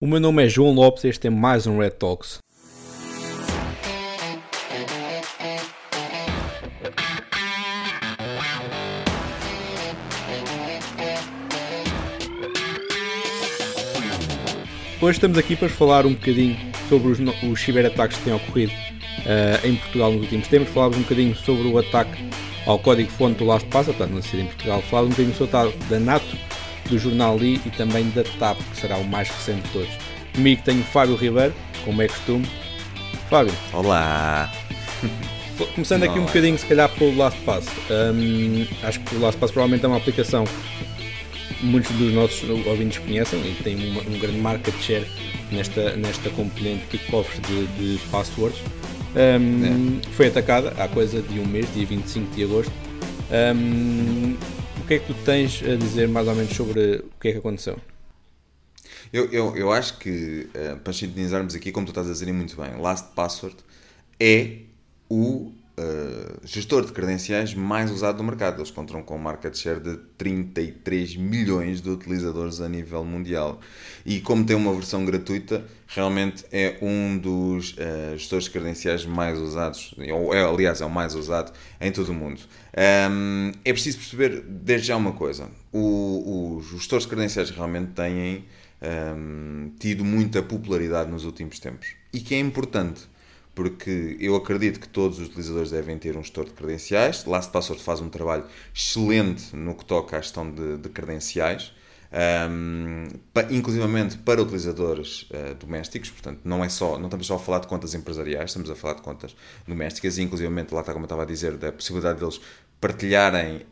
O meu nome é João Lopes e este é mais um Red Talks. Hoje estamos aqui para falar um bocadinho sobre os, os ciberataques que têm ocorrido uh, em Portugal nos últimos tempos. Falámos um bocadinho sobre o ataque ao código-fonte do LastPass, portanto, não sei em Portugal. Falámos um bocadinho sobre o ataque da NATO do jornal Li e também da TAP, que será o mais recente de todos. Comigo tenho Fábio Ribeiro, como é costume. Fábio. Olá! Começando aqui um bocadinho, se calhar, pelo LastPass. Um, acho que o LastPass provavelmente é uma aplicação que muitos dos nossos ouvintes conhecem e tem uma, um grande market share nesta, nesta componente de cofres de, de passwords. Um, é. Foi atacada há coisa de um mês, dia 25 de agosto. Um, que é que tu tens a dizer mais ou menos sobre o que é que aconteceu? Eu, eu, eu acho que, uh, para sintonizarmos aqui, como tu estás a dizer muito bem, LastPassword é o uh, gestor de credenciais mais usado do mercado. Eles contam com market share de 33 milhões de utilizadores a nível mundial. E como tem uma versão gratuita, realmente é um dos uh, gestores de credenciais mais usados, ou é, aliás, é o mais usado em todo o mundo. Um, é preciso perceber desde já uma coisa: o, os gestores de credenciais realmente têm um, tido muita popularidade nos últimos tempos e que é importante porque eu acredito que todos os utilizadores devem ter um gestor de credenciais. LastPassword faz um trabalho excelente no que toca à gestão de, de credenciais, um, pa, inclusivamente para utilizadores uh, domésticos, portanto, não é só, não estamos só a falar de contas empresariais, estamos a falar de contas domésticas e, inclusivamente, lá está como eu estava a dizer, da possibilidade deles partilharem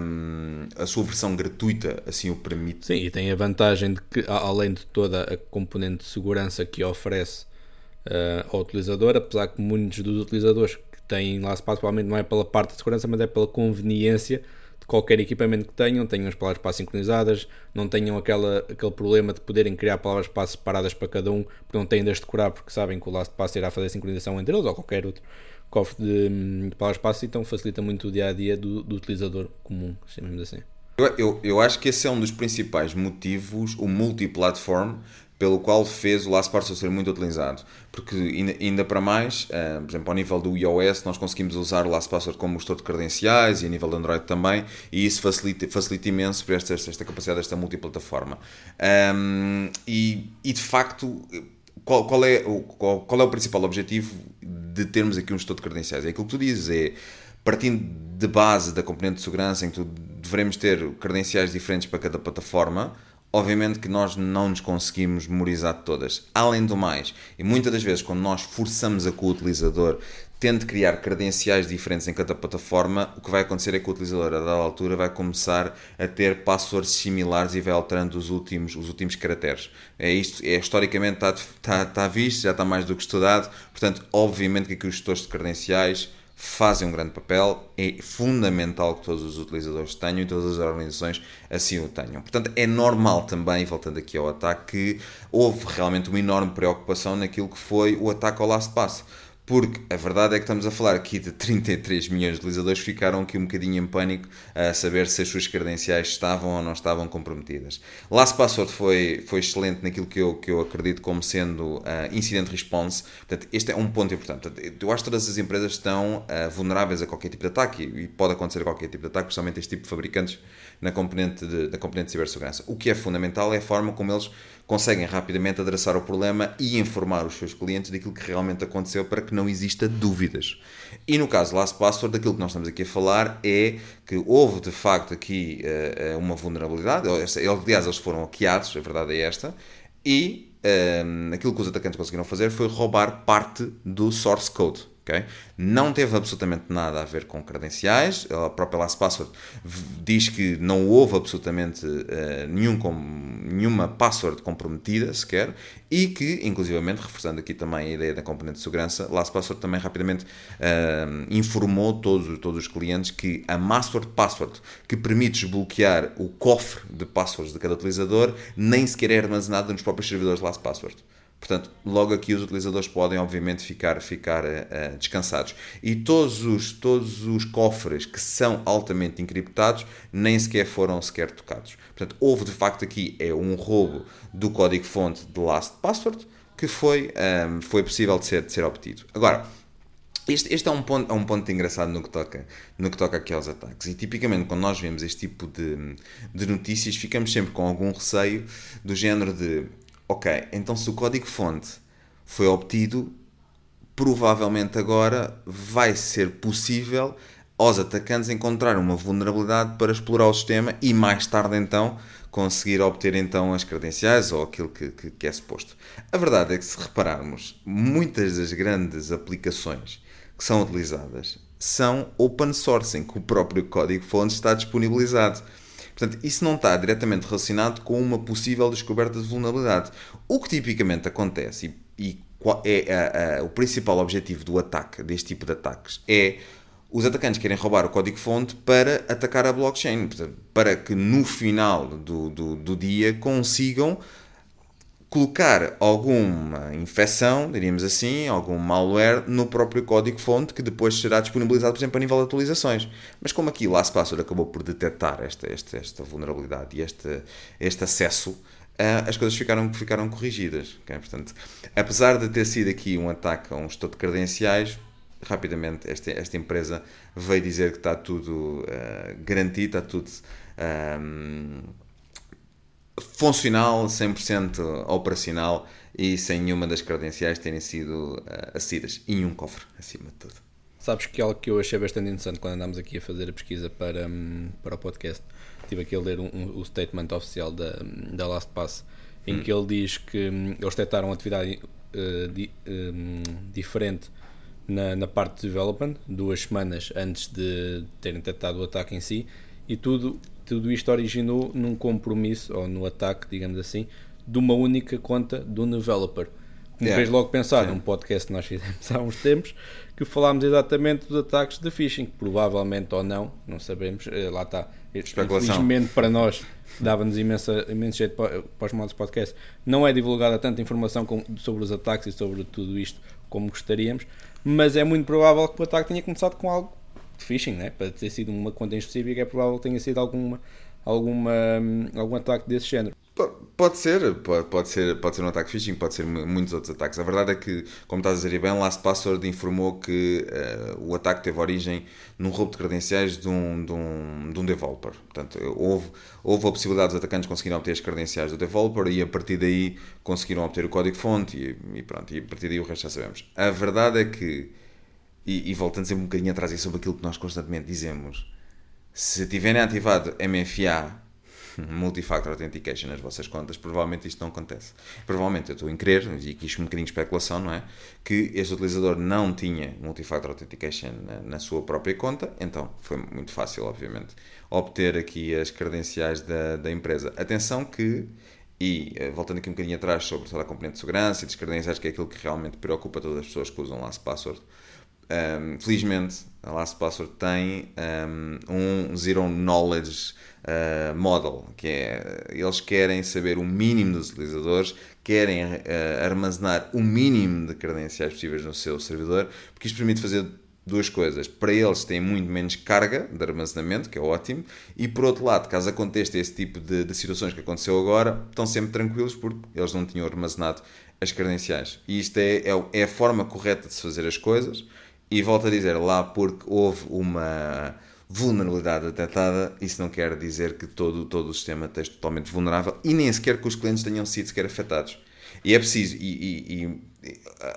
um, a sua versão gratuita, assim o permite. Sim, e tem a vantagem de que, além de toda a componente de segurança que oferece uh, ao utilizador, apesar que muitos dos utilizadores que têm espaço provavelmente não é pela parte de segurança, mas é pela conveniência de qualquer equipamento que tenham, tenham as palavras passe sincronizadas, não tenham aquela, aquele problema de poderem criar palavras passe separadas para cada um, porque não têm de as decorar porque sabem que o LastPass irá fazer a sincronização entre eles ou qualquer outro cofre de, de palavras passe, então facilita muito o dia a dia do, do utilizador comum, chamemos assim. Eu, eu, eu, acho que esse é um dos principais motivos, o multiplatform, pelo qual fez o LastPass ser muito utilizado. Porque ainda, para mais, uh, por exemplo, ao nível do iOS, nós conseguimos usar o LastPass como gestor de credenciais e a nível do Android também, e isso facilita, facilita imenso por esta, esta capacidade desta multiplataforma. Um, e, e de facto, qual, qual, é, qual, qual é o principal objetivo de termos aqui um gestor de credenciais? É aquilo que tu dizes, é partindo de base da componente de segurança em que tu devemos ter credenciais diferentes para cada plataforma, Obviamente que nós não nos conseguimos memorizar todas. Além do mais, e muitas das vezes quando nós forçamos a que o utilizador tente criar credenciais diferentes em cada plataforma, o que vai acontecer é que o utilizador, a dada altura, vai começar a ter passwords similares e vai alterando os últimos, os últimos caracteres. É isto, é, historicamente está, está, está visto, já está mais do que estudado, portanto, obviamente que aqui os gestores de credenciais fazem um grande papel, é fundamental que todos os utilizadores tenham e todas as organizações assim o tenham. Portanto, é normal também, voltando aqui ao ataque, que houve realmente uma enorme preocupação naquilo que foi o ataque ao LastPass porque a verdade é que estamos a falar aqui de 33 milhões de utilizadores que ficaram aqui um bocadinho em pânico a saber se as suas credenciais estavam ou não estavam comprometidas. LastPassword foi, foi excelente naquilo que eu, que eu acredito como sendo uh, incident response. Portanto, este é um ponto importante. Portanto, eu acho que todas as empresas estão uh, vulneráveis a qualquer tipo de ataque e pode acontecer qualquer tipo de ataque, principalmente este tipo de fabricantes na componente de, da componente de cibersegurança. O que é fundamental é a forma como eles conseguem rapidamente adressar o problema e informar os seus clientes daquilo que realmente aconteceu para que não exista dúvidas. E no caso Last Password, daquilo que nós estamos aqui a falar é que houve de facto aqui uh, uma vulnerabilidade, aliás, eles foram hackeados, a verdade é esta, e uh, aquilo que os atacantes conseguiram fazer foi roubar parte do source code. Okay? Não teve absolutamente nada a ver com credenciais. A própria LastPassword diz que não houve absolutamente uh, nenhum com, nenhuma password comprometida sequer e que, inclusivamente, reforçando aqui também a ideia da componente de segurança, LastPassword também rapidamente uh, informou todos, todos os clientes que a Master Password, que permite desbloquear o cofre de passwords de cada utilizador, nem sequer é armazenada nos próprios servidores LastPassword. Portanto, logo aqui os utilizadores podem, obviamente, ficar, ficar uh, descansados. E todos os, todos os cofres que são altamente encriptados nem sequer foram sequer tocados. Portanto, houve de facto aqui é um roubo do código-fonte de Last Password que foi, um, foi possível de ser, de ser obtido. Agora, este, este é, um ponto, é um ponto engraçado no que, toca, no que toca aqui aos ataques. E tipicamente, quando nós vemos este tipo de, de notícias, ficamos sempre com algum receio do género de ok, então se o código-fonte foi obtido, provavelmente agora vai ser possível aos atacantes encontrar uma vulnerabilidade para explorar o sistema e mais tarde então conseguir obter então as credenciais ou aquilo que, que, que é suposto. A verdade é que se repararmos, muitas das grandes aplicações que são utilizadas são open source, em que o próprio código-fonte está disponibilizado. Portanto, isso não está diretamente relacionado com uma possível descoberta de vulnerabilidade. O que tipicamente acontece, e, é a, a, o principal objetivo do ataque, deste tipo de ataques, é os atacantes querem roubar o código-fonte para atacar a blockchain, para que no final do, do, do dia consigam colocar alguma infecção, diríamos assim, algum malware no próprio código-fonte que depois será disponibilizado, por exemplo, a nível de atualizações. Mas como aqui LastPassword acabou por detectar esta, esta, esta vulnerabilidade e este, este acesso, uh, as coisas ficaram, ficaram corrigidas. Okay? Portanto, apesar de ter sido aqui um ataque a um estudo de credenciais, rapidamente esta, esta empresa veio dizer que está tudo uh, garantido, está tudo... Um, funcional, 100% operacional e sem nenhuma das credenciais terem sido uh, acedidas. E um cofre, acima de tudo. Sabes que algo que eu achei bastante interessante quando andámos aqui a fazer a pesquisa para, um, para o podcast. Estive aqui a ler um, um, o statement oficial da, da LastPass, em hum. que ele diz que um, eles detectaram atividade uh, di, diferente na, na parte de development, duas semanas antes de terem detectado o ataque em si, e tudo tudo isto originou num compromisso, ou no ataque, digamos assim, de uma única conta do developer. Me yeah. fez logo pensar yeah. num podcast que nós fizemos há uns tempos que falámos exatamente dos ataques de phishing, que provavelmente ou não, não sabemos, eh, lá está. Infelizmente para nós dava-nos imenso jeito para, para os modos podcast. Não é divulgada tanta informação com, sobre os ataques e sobre tudo isto como gostaríamos, mas é muito provável que o ataque tenha começado com algo de phishing, né? para ter sido uma conta em específico, é provável que tenha sido alguma, alguma, algum ataque desse género. Pode ser, pode, pode, ser, pode ser um ataque phishing, pode ser muitos outros ataques. A verdade é que, como estás a dizer bem, LastPassword informou que uh, o ataque teve origem num roubo de credenciais de um, de um, de um developer. Portanto, houve, houve a possibilidade dos atacantes conseguirem obter as credenciais do developer e a partir daí conseguiram obter o código-fonte e, e, pronto, e a partir daí o resto já sabemos. A verdade é que e, e voltando sempre um bocadinho atrás sobre aquilo que nós constantemente dizemos, se tiverem ativado MFA, Multifactor Authentication, nas vossas contas, provavelmente isto não acontece. Provavelmente, eu estou em crer, e aqui isto é um bocadinho de especulação, não é? Que este utilizador não tinha Multifactor Authentication na, na sua própria conta, então foi muito fácil, obviamente, obter aqui as credenciais da, da empresa. Atenção que e eh, voltando aqui um bocadinho atrás sobre toda a componente de segurança e das credenciais, que é aquilo que realmente preocupa todas as pessoas que usam LastPassword, um, felizmente, a LastPassword tem um, um Zero Knowledge uh, Model, que é, eles querem saber o mínimo dos utilizadores, querem uh, armazenar o mínimo de credenciais possíveis no seu servidor, porque isto permite fazer duas coisas. Para eles têm muito menos carga de armazenamento, que é ótimo, e por outro lado, caso aconteça esse tipo de, de situações que aconteceu agora, estão sempre tranquilos porque eles não tinham armazenado as credenciais. E isto é, é, é a forma correta de se fazer as coisas. E volto a dizer, lá porque houve uma vulnerabilidade detectada, isso não quer dizer que todo, todo o sistema esteja totalmente vulnerável e nem sequer que os clientes tenham sido sequer afetados. E é preciso, e, e, e,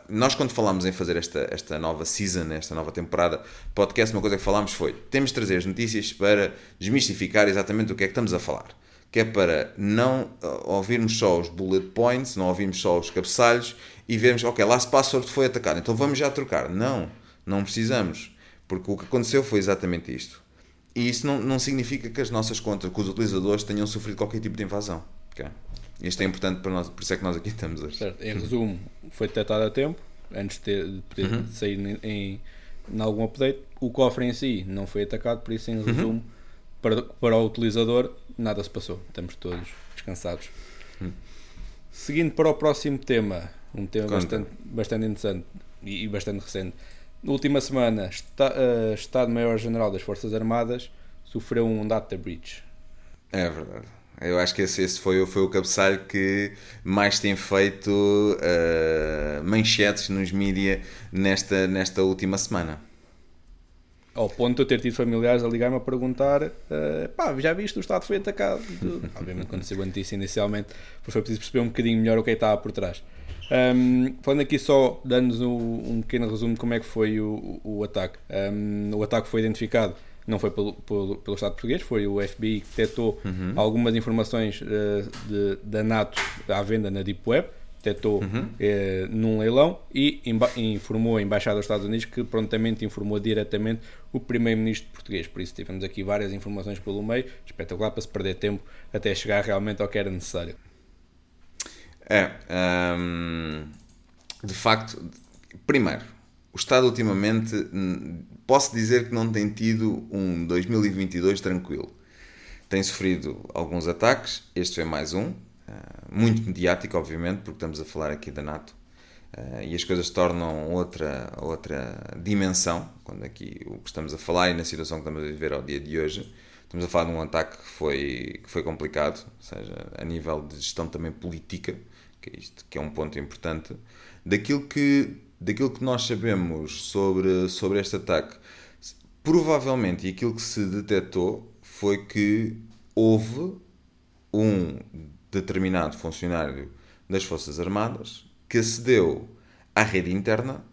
nós quando falámos em fazer esta, esta nova season, esta nova temporada podcast, uma coisa que falámos foi, temos de trazer as notícias para desmistificar exatamente o que é que estamos a falar. Que é para não uh, ouvirmos só os bullet points, não ouvirmos só os cabeçalhos e vermos, ok, last password foi atacado, então vamos já trocar. Não não precisamos, porque o que aconteceu foi exatamente isto. E isso não, não significa que as nossas contas, que os utilizadores tenham sofrido qualquer tipo de invasão. Okay? Isto é importante para nós, por isso é que nós aqui estamos hoje. Certo. Em resumo, foi detectado a tempo, antes de, ter, de poder uhum. sair em, em, em, algum update. O cofre em si não foi atacado, por isso, em uhum. resumo, uhum. para, para o utilizador, nada se passou. Estamos todos descansados. Uhum. Seguindo para o próximo tema, Um tema bastante, bastante interessante e, e, bastante recente. Na última semana, está, uh, Estado-Maior-General das Forças Armadas sofreu um data breach. É verdade. Eu acho que esse, esse foi, foi o cabeçalho que mais tem feito uh, manchetes nos mídias nesta, nesta última semana. Ao ponto de eu ter tido familiares a ligar-me a perguntar: uh, pá, já viste, o Estado foi atacado. Obviamente, quando se a notícia inicialmente, foi preciso perceber um bocadinho melhor o que é estava por trás. Um, falando aqui só, dando-nos um, um, pequeno resumo de como é que foi o, o, o ataque. Um, o ataque foi identificado não foi pelo, pelo, pelo Estado português, foi o FBI que detectou uhum. algumas informações uh, de, da NATO à venda na Deep Web, detectou uhum. uh, num leilão e informou a Embaixada dos Estados Unidos que prontamente informou diretamente o Primeiro-Ministro português. Por isso tivemos aqui várias informações pelo meio, espetacular para se perder tempo até chegar realmente ao que era necessário. É, um, de facto, primeiro, o Estado ultimamente posso dizer que não tem tido um 2022 tranquilo. Tem sofrido alguns ataques, este foi mais um, eh, muito mediático, obviamente, porque estamos a falar aqui da NATO. Eh, e as coisas tornam outra, outra dimensão, quando aqui o que estamos a falar e na situação que estamos a viver ao dia de hoje. Estamos a falar de um ataque que foi, que foi complicado, ou seja, a nível de gestão também política, que é, isto, que é um ponto importante, daquilo que daquilo que nós sabemos sobre, sobre este ataque, provavelmente aquilo que se detectou foi que houve um determinado funcionário das Forças Armadas que acedeu à rede interna,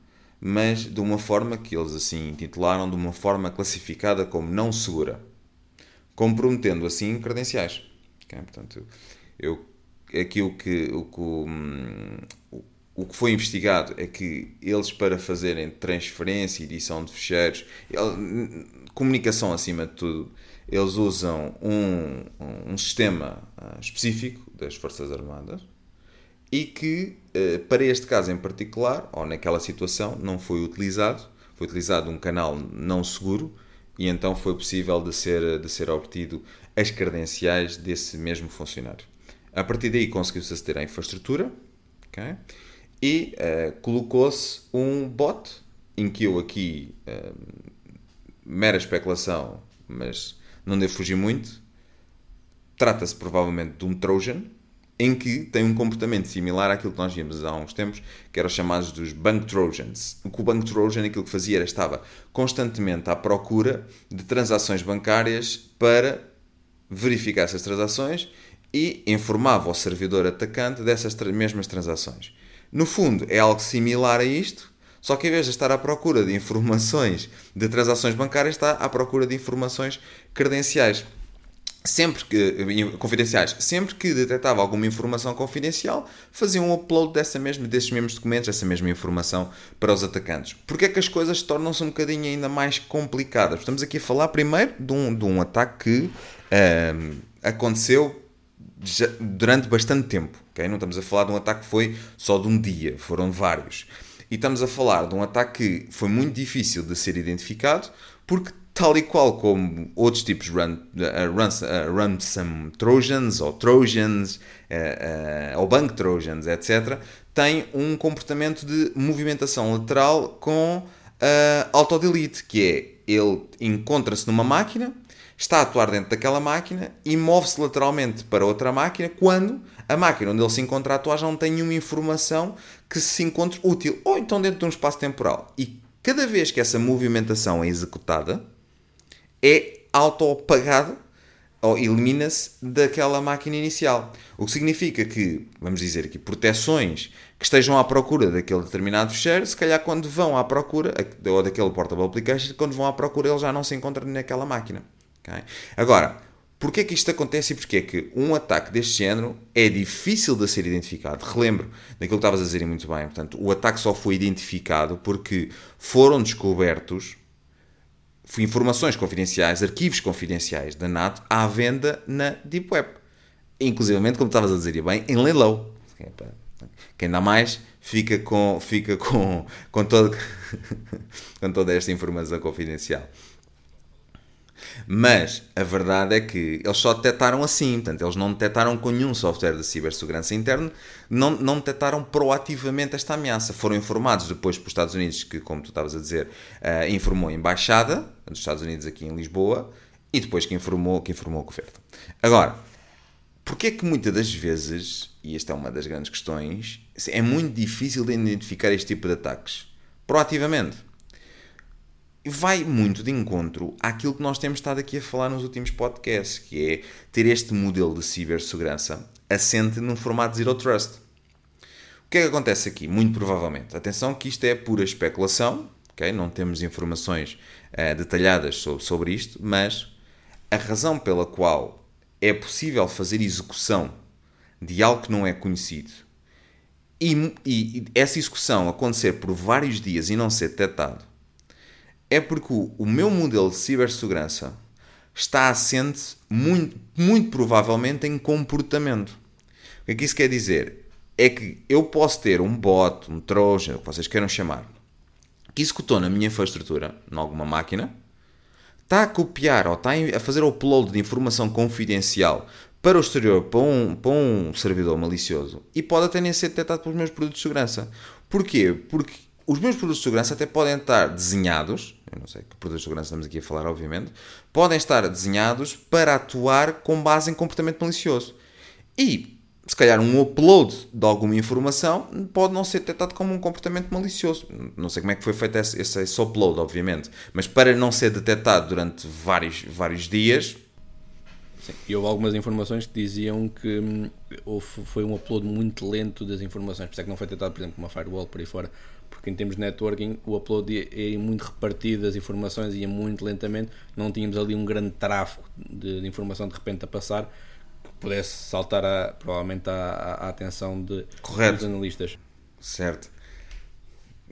mas de uma forma que eles assim intitularam de uma forma classificada como não segura, comprometendo assim credenciais. Okay? Portanto, eu, aqui o que, o que hum, o que foi investigado é que eles, para fazerem transferência edição de ficheiros, comunicação acima de tudo, eles usam um, um sistema ah, específico das Forças Armadas e que, eh, para este caso em particular, ou naquela situação, não foi utilizado, foi utilizado um canal não seguro e então foi possível de ser, de ser obtido as credenciais desse mesmo funcionário. A partir daí conseguiu-se aceder à infraestrutura, okay? e uh, colocou-se um bot em que eu aqui uh, mera especulação, mas não devo fugir muito. Trata-se provavelmente de um Trojan em que tem um comportamento similar àquilo que nós vimos há uns tempos, que eram chamados dos Bank Trojans. O que o Bank Trojan aquilo que fazia era estava constantemente à procura de transações bancárias para verificar essas transações e informava o servidor atacante dessas mesmas transações. No fundo, é algo similar a isto, só que em vez de estar à procura de informações de transações bancárias, está à procura de informações credenciais. Sempre que, confidenciais, sempre que detectava alguma informação confidencial, fazia um upload dessa mesma, desses mesmos documentos, dessa mesma informação para os atacantes. Porque é que as coisas tornam-se um bocadinho ainda mais complicadas? Estamos aqui a falar primeiro de um, de um ataque que um, ehm, aconteceu durante bastante tempo. Okay? Não estamos a falar de um ataque que foi só de um dia, foram vários. E estamos a falar de um ataque que foi muito difícil de ser identificado, porque, tal e qual como outros tipos de run, uh, runs, uh, ransom trojans ou trojans uh, ou bank trojans, etc., tem um comportamento de movimentação lateral com uh, auto-delete, que é ele encontra-se numa máquina, está a atuar dentro daquela máquina e move-se lateralmente para outra máquina quando a máquina onde ele se encontra a atuar já não tem nenhuma informação que se encontre útil, ou então dentro de um espaço temporal. E cada vez que essa movimentação é executada, é auto-apagado ou elimina-se daquela máquina inicial. O que significa que, vamos dizer aqui, proteções que estejam à procura daquele determinado fecheiro, se calhar quando vão à procura, ou daquele portable application, quando vão à procura ele já não se encontra naquela máquina. Okay? Agora, Porquê que isto acontece e porquê que um ataque deste género é difícil de ser identificado? Relembro daquilo que estavas a dizer muito bem. Portanto, o ataque só foi identificado porque foram descobertos informações confidenciais, arquivos confidenciais da NATO à venda na Deep Web. Inclusive, como estavas a dizer bem, em leilão. Quem dá mais fica com, fica com, com, todo, com toda esta informação confidencial. Mas a verdade é que eles só detectaram assim, portanto, eles não detectaram com nenhum software de cibersegurança interno, não, não detectaram proativamente esta ameaça. Foram informados depois pelos Estados Unidos, que, como tu estavas a dizer, uh, informou a embaixada dos Estados Unidos aqui em Lisboa, e depois que informou, que informou o governo. Agora, porque é que muitas das vezes, e esta é uma das grandes questões, é muito difícil de identificar este tipo de ataques proativamente? Vai muito de encontro àquilo que nós temos estado aqui a falar nos últimos podcasts, que é ter este modelo de cibersegurança assente num formato Zero Trust. O que é que acontece aqui? Muito provavelmente. Atenção que isto é pura especulação, okay? não temos informações uh, detalhadas sobre, sobre isto, mas a razão pela qual é possível fazer execução de algo que não é conhecido e, e, e essa execução acontecer por vários dias e não ser detectado é porque o, meu modelo de cibersegurança está assente muito, muito provavelmente em comportamento. O que é que isso quer dizer? É que eu posso ter um bot, um trojan, o que vocês queiram chamar, que executou na minha infraestrutura, em alguma máquina, está a copiar ou está a fazer o upload de informação confidencial para o exterior, para um, para um servidor malicioso e pode até nem ser detectado pelos meus produtos de segurança. Porquê? Porque os meus produtos de segurança até podem estar desenhados, eu não sei que produtos de segurança estamos aqui a falar, obviamente, podem estar desenhados para atuar com base em comportamento malicioso. E, se calhar, um upload de alguma informação pode não ser detectado como um comportamento malicioso. Não sei como é que foi feito esse, esse, esse upload, obviamente, mas para não ser detectado durante vários, vários dias, Sim. E houve algumas informações que diziam que hum, foi um upload muito lento das informações, por isso é que não foi tentado, por exemplo, uma firewall por aí fora, porque em termos de networking o upload ia, ia muito repartido, as informações ia muito lentamente, não tínhamos ali um grande tráfego de, de informação de repente a passar que pudesse saltar a, provavelmente à, atenção de, Correto. dos analistas. Certo.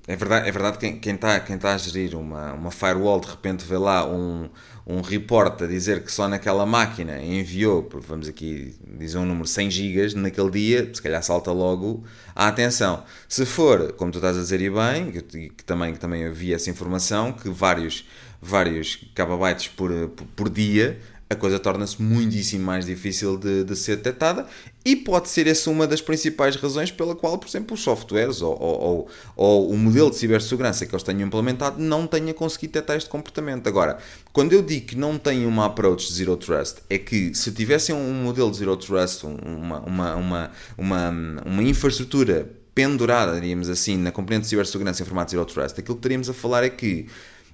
É verdade, é verdade que quem está quem tá a gerir uma, uma firewall de repente vê lá um, um report a dizer que só naquela máquina enviou, vamos aqui dizer um número 100 gigas naquele dia, se calhar salta logo a atenção. Se for, como tu estás a dizer e bem, que, que também, que também havia essa informação, que vários, vários kbytes por, por, por dia a coisa torna-se muitíssimo mais difícil de, de, ser detectada e pode ser essa uma das principais razões pela qual, por exemplo, os softwares ou, ou, ou, ou o modelo de cibersegurança que eles tenham implementado não tenha conseguido detectar este comportamento. Agora, quando eu digo que não tem uma approach de Zero Trust, é que se tivessem um modelo de Zero Trust, uma, uma, uma, uma, uma infraestrutura pendurada, diríamos assim, na componente de cibersegurança em formato Zero Trust, aquilo que teríamos a falar é que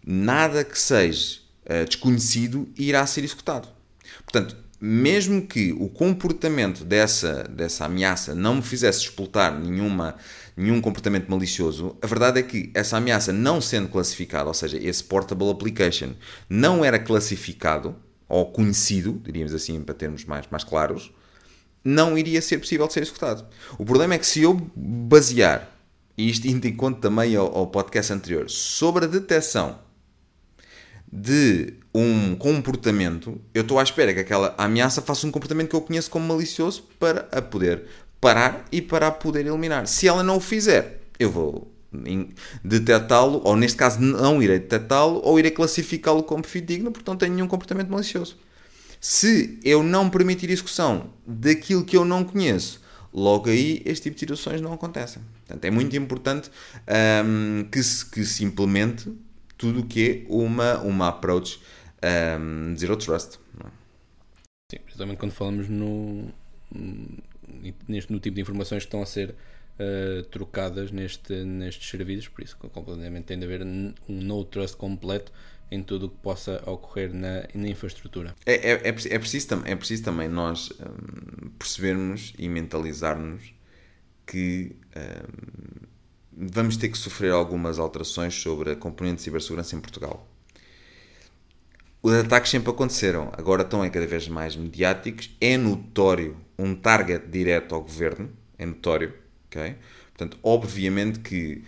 nada que seja uh, desconhecido irá ser executado. Portanto, mesmo que o comportamento dessa, dessa ameaça não me fizesse explotar nenhuma, nenhum comportamento malicioso, a verdade é que essa ameaça não sendo classificada, ou seja, esse portable application não era classificado ou conhecido, diríamos assim para termos mais, mais claros, não iria ser possível de ser executado. O problema é que se eu basear, e isto indo em conta também ao, ao podcast anterior, sobre a detecção de um comportamento, eu estou à espera que aquela ameaça faça um comportamento que eu conheço como malicioso para a poder parar e para a poder eliminar. Se ela não o fizer, eu vou detectá-lo, ou neste caso não irei detectá-lo, ou irei classificá-lo como fidedigno porque não tem nenhum comportamento malicioso. Se eu não permitir execução daquilo que eu não conheço, logo aí este tipo de situações não acontecem. Portanto, é muito importante que, se, que se implemente tudo o que é uma, uma approach um, Zero Trust. É? Sim, principalmente quando falamos no, neste, no tipo de informações que estão a ser uh, trocadas neste, nestes serviços, por isso completamente tem de haver um no trust completo em tudo o que possa ocorrer na, na infraestrutura. É, é, é, é, preciso, é preciso também nós um, percebermos e mentalizarmos que um, vamos ter que sofrer algumas alterações sobre a componente de cibersegurança em Portugal. Os ataques sempre aconteceram, agora estão é cada vez mais mediáticos. É notório um target direto ao governo, é notório, ok? Portanto, obviamente que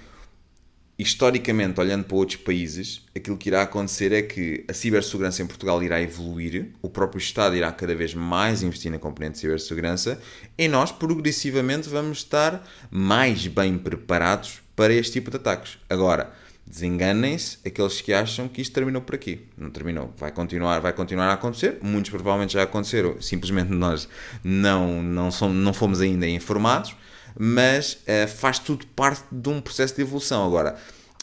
historicamente, olhando para outros países, aquilo que irá acontecer é que a cibersegurança em Portugal irá evoluir, o próprio Estado irá cada vez mais investir na componente de cibersegurança e nós, progressivamente, vamos estar mais bem preparados para este tipo de ataques. Agora, Desenganem-se aqueles que acham que isto terminou por aqui. Não terminou. Vai continuar, vai continuar a acontecer. Muitos provavelmente já aconteceram. Simplesmente nós não, não, somos, não fomos ainda informados. Mas uh, faz tudo parte de um processo de evolução. Agora,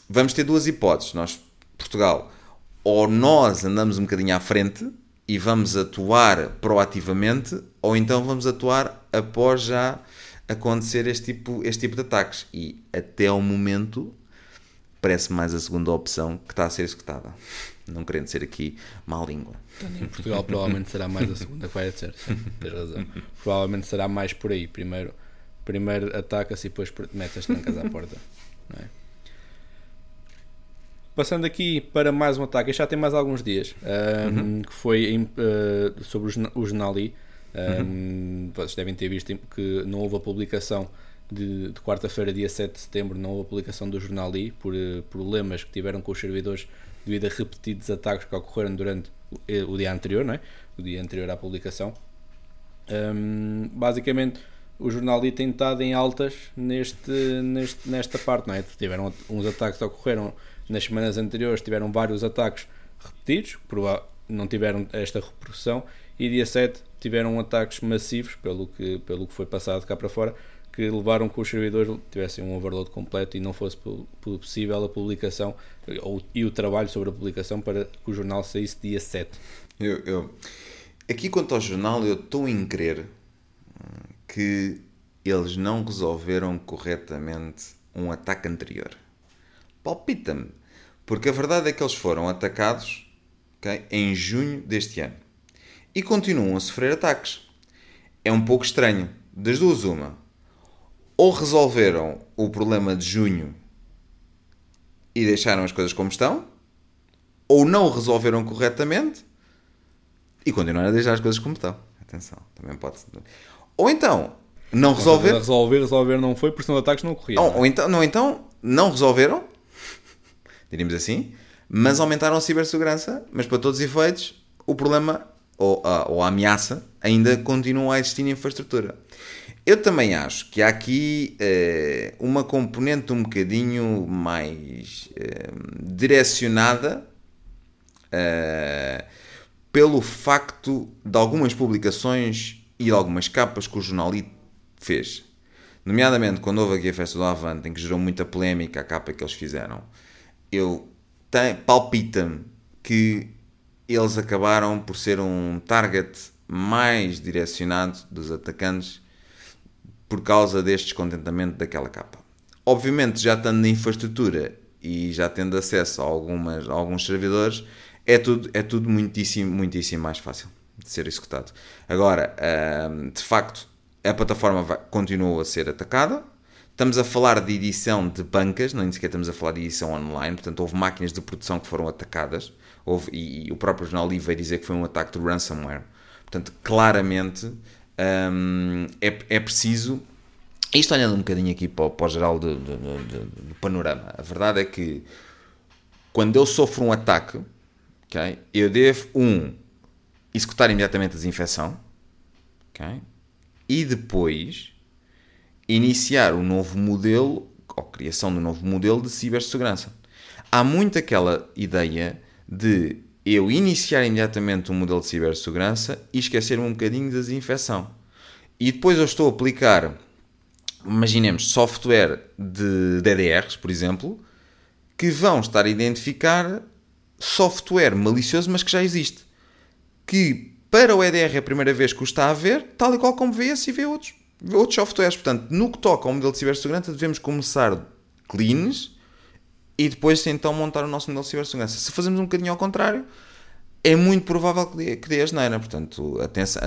vamos ter duas hipóteses. Nós, Portugal, ou nós andamos um bocadinho à frente e vamos atuar proativamente, ou então vamos atuar após já acontecer este tipo, este tipo de ataques. E até ao momento parece mais a segunda opção que está a ser executada. Não querendo ser aqui má língua. Em Portugal provavelmente será mais a segunda que vai ser. Tens razão. Provavelmente será mais por aí. Primeiro, primeiro ataca-se e depois metes as trancas à porta. É? Passando aqui para mais um ataque, já tem mais alguns dias, um, uhum. que foi uh, sobre o Genali. Um, uhum. Vocês devem ter visto que não houve a publicação de, de quarta-feira, dia 7 de setembro, não houve a publicação do jornal I por uh, problemas que tiveram com os servidores devido a repetidos ataques que ocorreram durante o, eh, o dia anterior, não é? o dia anterior à publicação. Um, basicamente, o jornal I tem estado em altas neste, neste, nesta parte, não é? Tiveram uns ataques que ocorreram nas semanas anteriores tiveram vários ataques repetidos, não tiveram esta repercussão, e dia 7 tiveram ataques massivos, pelo que, pelo que foi passado cá para fora, que levaram que os servidores tivessem um overload completo e não fosse possível a publicação ou, e o trabalho sobre a publicação para que o jornal saísse dia 7. Eu, eu, aqui quanto ao jornal, eu estou em crer que eles não resolveram corretamente um ataque anterior. Palpita-me porque a verdade é que eles foram atacados okay, em junho deste ano e continuam a sofrer ataques. É um pouco estranho. Das duas, uma. Ou resolveram o problema de junho e deixaram as coisas como estão, ou não resolveram corretamente e continuaram a deixar as coisas como estão. Atenção, também pode. Ou então, não resolver. Resolver, resolver não foi, porque senão ataques não ocorriam. Ou, ou, então, não, então, não resolveram diríamos assim, mas aumentaram a cibersegurança, mas para todos os efeitos, o problema ou a, ou a ameaça ainda continua a existir na infraestrutura. Eu também acho que há aqui eh, uma componente um bocadinho mais eh, direcionada eh, pelo facto de algumas publicações e algumas capas que o jornalista fez. Nomeadamente quando houve aqui a festa do Avante, em que gerou muita polémica a capa que eles fizeram eu palpita-me que eles acabaram por ser um target mais direcionado dos atacantes por causa deste descontentamento daquela capa. Obviamente, já estando na infraestrutura e já tendo acesso a, algumas, a alguns servidores, é tudo, é tudo muitíssimo, muitíssimo mais fácil de ser executado. Agora, de facto, a plataforma vai, continua a ser atacada, Estamos a falar de edição de bancas, não sequer estamos a falar de edição online, portanto houve máquinas de produção que foram atacadas, houve, e, e o próprio jornal Livre veio dizer que foi um ataque de ransomware. Portanto, claramente hum, é, é preciso. Isto olhando um bocadinho aqui para, para o geral do, do, do, do, panorama, a verdade é que quando eu sofro um ataque, okay, eu devo, um, executar imediatamente a desinfecção, okay, e depois iniciar um novo modelo, ou criação de um novo modelo de cibersegurança. Há muito aquela ideia de eu iniciar imediatamente um modelo de cibersegurança e esquecer-me um bocadinho da desinfecção. E depois eu estou a aplicar, imaginemos, software de DDRs, por exemplo, que vão estar a identificar software malicioso, mas que já existe. Que para o EDR é a primeira vez que o está a ver, tal e qual como vê esse e vê outros outros softwares. Portanto, no que toca ao modelo de cibersegurança, devemos começar cleans e depois então montar o nosso modelo de cibersegurança. Se fazemos um bocadinho ao contrário, é muito provável que dê, que dê asneira. Portanto,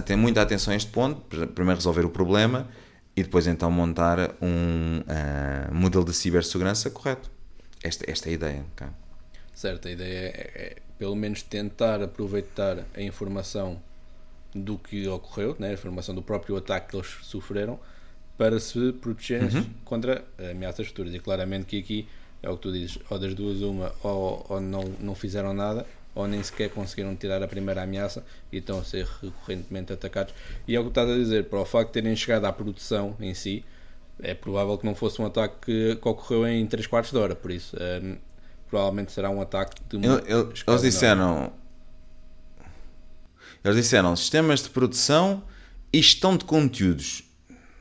tem muita atenção a este ponto. Primeiro resolver o problema e depois então montar um uh, modelo de cibersegurança correto. Esta, esta é a ideia. Okay? Certo, a ideia é, é pelo menos tentar aproveitar a informação do que ocorreu, né, a informação do próprio ataque que eles sofreram, para se protegerem uhum. contra ameaças futuras. E claramente que aqui é o que tu dizes, ou das duas uma, ou, ou não, não fizeram nada, ou nem sequer conseguiram tirar a primeira ameaça e estão a ser recorrentemente atacados. E é o que estás a dizer, para o facto de terem chegado à produção em si, é provável que não fosse um ataque que, que ocorreu em 3 quartos de hora, por isso. Provavelmente será um ataque de uma Ele- ele- eles disseram. Eles disseram sistemas de produção e gestão de conteúdos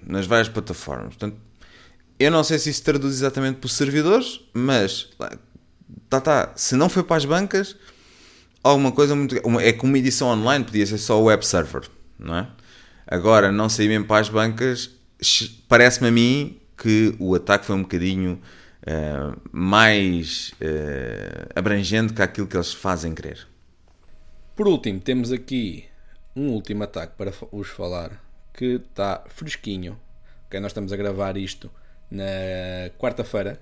nas várias plataformas. Portanto, eu não sei se isso traduz exatamente para os servidores, mas tá, tá, se não foi para as bancas, alguma coisa muito. uma- é que uma edição online podia ser só o web server, não é? Agora, não sair mesmo para as bancas, parece-me a mim que o ataque foi um bocadinho eh, mais eh, abrangente que aquilo que eles fazem crer. Por último, temos aqui um último ataque para vos falar que está fresquinho. Ok, nós estamos a gravar isto na quarta-feira.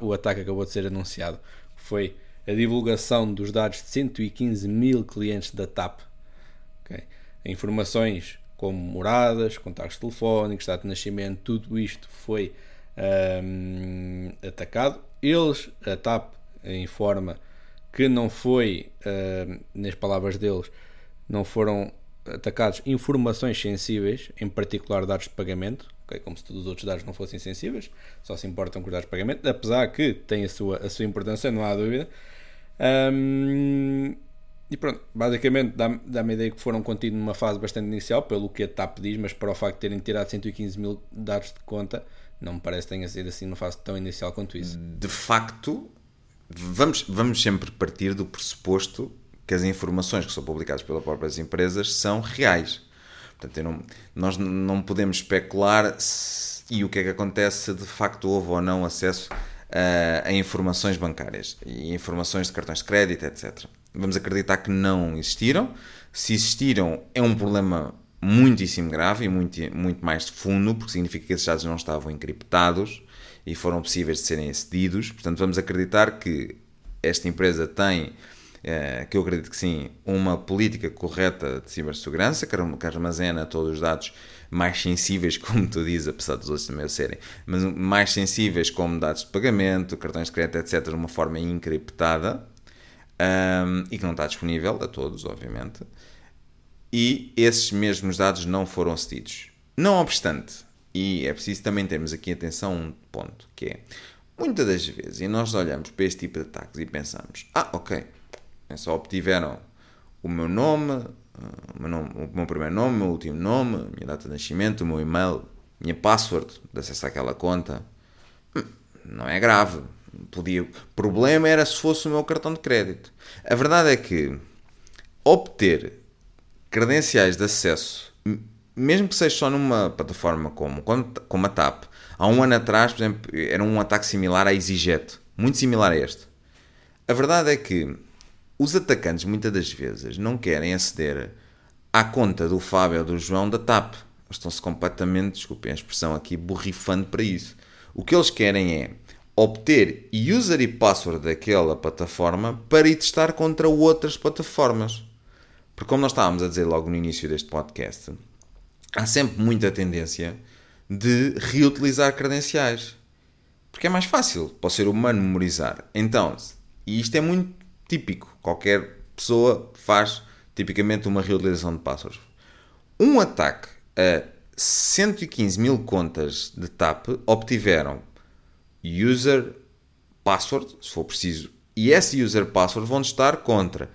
O ataque acabou de ser anunciado. Foi a divulgação dos dados de 115 mil clientes da TAP. Ok? Informações como moradas, contactos telefónicos, data de nascimento, tudo isto foi ahm, atacado. Eles, a TAP, informa que não foi, ahm, nas palavras deles, não foram atacados informações sensíveis, em particular dados de pagamento, ok? como se todos os outros dados não fossem sensíveis, só se importam com os dados de pagamento, apesar que tem a sua, a sua importância, não há dúvida. Ahm, e pronto, basicamente dá-me dá a ideia que foram contidos numa fase bastante inicial, pelo que a TAP diz, mas para o facto de terem tirado 115 mil dados de conta, não me parece que tenha sido assim numa fase tão inicial quanto isso. De facto, vamos, vamos sempre partir do pressuposto que as informações que são publicadas pelas próprias empresas são reais. Portanto, não- nós não podemos especular se- e o que é que acontece se de facto houve ou não acesso a, a informações bancárias e informações de cartões de crédito, etc. Vamos acreditar que não existiram. Se existiram, é um problema muitíssimo grave e muito, muito mais de fundo, porque significa que esses dados não estavam encriptados e foram possíveis de serem acedidos. Portanto, vamos acreditar que esta empresa tem eh, que eu acredito que sim, uma política correta de cibersegurança, que arm- que armazena todos os dados mais sensíveis, como tu dizes, apesar dos outros também serem, mas mais sensíveis como dados de pagamento, cartões de crédito, etc., de uma forma encriptada ahm, e que não está disponível a todos, obviamente. E esses mesmos dados não foram cedidos. Não obstante, e é preciso também termos aqui atenção a um ponto, que é, muitas das vezes, e nós olhamos para este tipo de ataques e pensamos, ah, ok, é só obtiveram o meu nome, ah, o meu, nome, o meu primeiro nome, o meu último nome, a minha data de nascimento, o meu e-mail, minha password de acesso àquela conta. Hum, Não é grave. Podia... O problema era se fosse o meu cartão de crédito. A verdade é que obter credenciais de acesso, mesmo que seja só numa plataforma como, como a TAP, há um ano atrás, por exemplo, era um ataque similar à EasyJet, muito similar a este. A verdade é que os atacantes muitas das vezes não querem aceder à conta do Fábio ou do João da TAP. Estão-se completamente, desculpem a expressão aqui, borrifando para isso. O que eles querem é obter user e password daquela plataforma para ir testar contra outras plataformas. Porque como nós estávamos a dizer logo no início deste podcast, há sempre muita tendência de reutilizar credenciais. Porque é mais fácil para o ser humano memorizar. Então, e isto é muito típico. Qualquer pessoa faz tipicamente uma reutilização de passwords. Um ataque a 115 mil contas de TAP obtiveram user password, se for preciso, e esse user password vão estar contra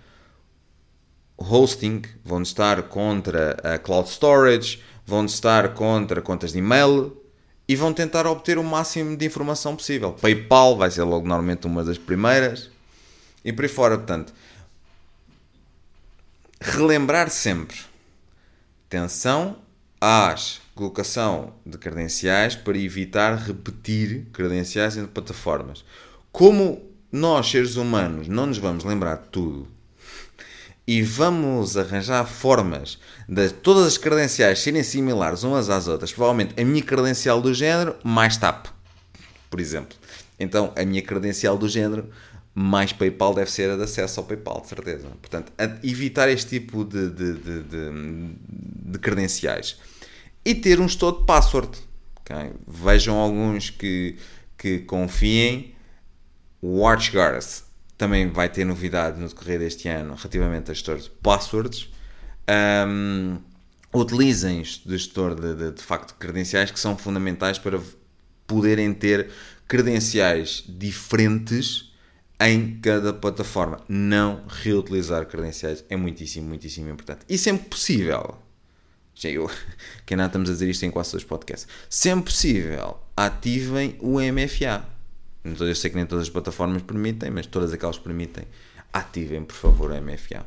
hosting, vão estar contra a cloud storage, vão estar contra contas de e-mail e vão tentar obter o máximo de informação possível. PayPal vai ser logo normalmente uma das primeiras e por aí fora, portanto, relembrar sempre atenção às colocação de credenciais para evitar repetir credenciais entre plataformas. Como nós, seres humanos, não nos vamos lembrar de tudo e vamos arranjar formas de todas as credenciais serem similares umas às outras, provavelmente a minha credencial do género mais TAP, por exemplo. Então, a minha credencial do género mais PayPal deve ser a de acesso ao PayPal, de certeza. Portanto, evitar este tipo de, de, de, de, de credenciais. E ter um gestor de password. Okay? Vejam alguns que, que confiem. WatchGuard também vai ter novidade no decorrer deste ano relativamente a gestores de passwords. Um, utilizem o gestor de, de, de facto de credenciais que são fundamentais para poderem ter credenciais diferentes em cada plataforma. Não reutilizar credenciais é muitíssimo, muitíssimo importante. E sempre possível, eu, que nada estamos a dizer isto em quase todos os podcasts, sempre possível, ativem o MFA. Eu sei que nem todas as plataformas permitem, mas todas aquelas que permitem, ativem por favor o MFA.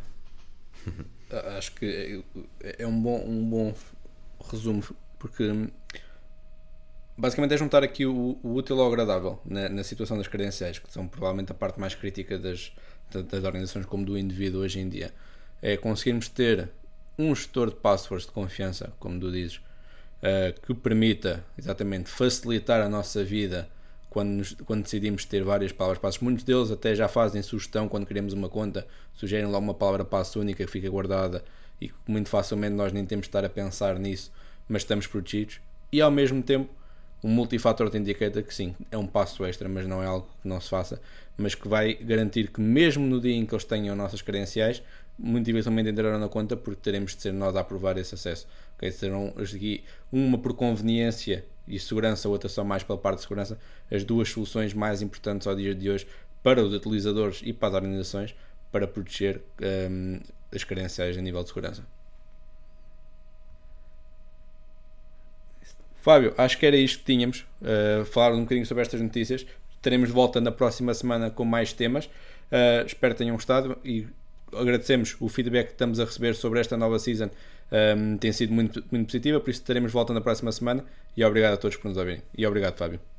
Acho que é um bom, um bom resumo, porque basicamente é juntar aqui o, o útil ao agradável na, na, situação das credenciais, que são provavelmente a parte mais crítica das, das organizações como do indivíduo hoje em dia. É conseguirmos ter um gestor de passwords de confiança, como tu dizes, uh, que permita exatamente facilitar a nossa vida quando, nos, quando decidimos ter várias palavras passos. Muitos deles até já fazem sugestão quando queremos uma conta, sugerem lá uma palavra passo única que fica guardada e muito facilmente nós nem temos de estar a pensar nisso, mas estamos protegidos. E ao mesmo tempo, um multifator authenticator que sim, é um passo extra, mas não é algo que não se faça, mas que vai garantir que mesmo no dia em que eles tenham nossas credenciais, muito dificilmente entrarão na conta porque teremos de ser nós a aprovar esse acesso. Okay? Serão uma por conveniência e segurança, outra só mais pela parte de segurança, as duas soluções mais importantes ao dia de hoje para os utilizadores e para as organizações para proteger um, as credenciais a nível de segurança. Fábio, acho que era isto que tínhamos. Uh, falar um bocadinho sobre estas notícias. Teremos de volta na próxima semana com mais temas. Uh, espero que tenham gostado e agradecemos o feedback que estamos a receber sobre esta nova season. Um, tem sido muito, muito positiva, por isso teremos volta na próxima semana. E obrigado a todos por nos ouvirem. E obrigado, Fábio.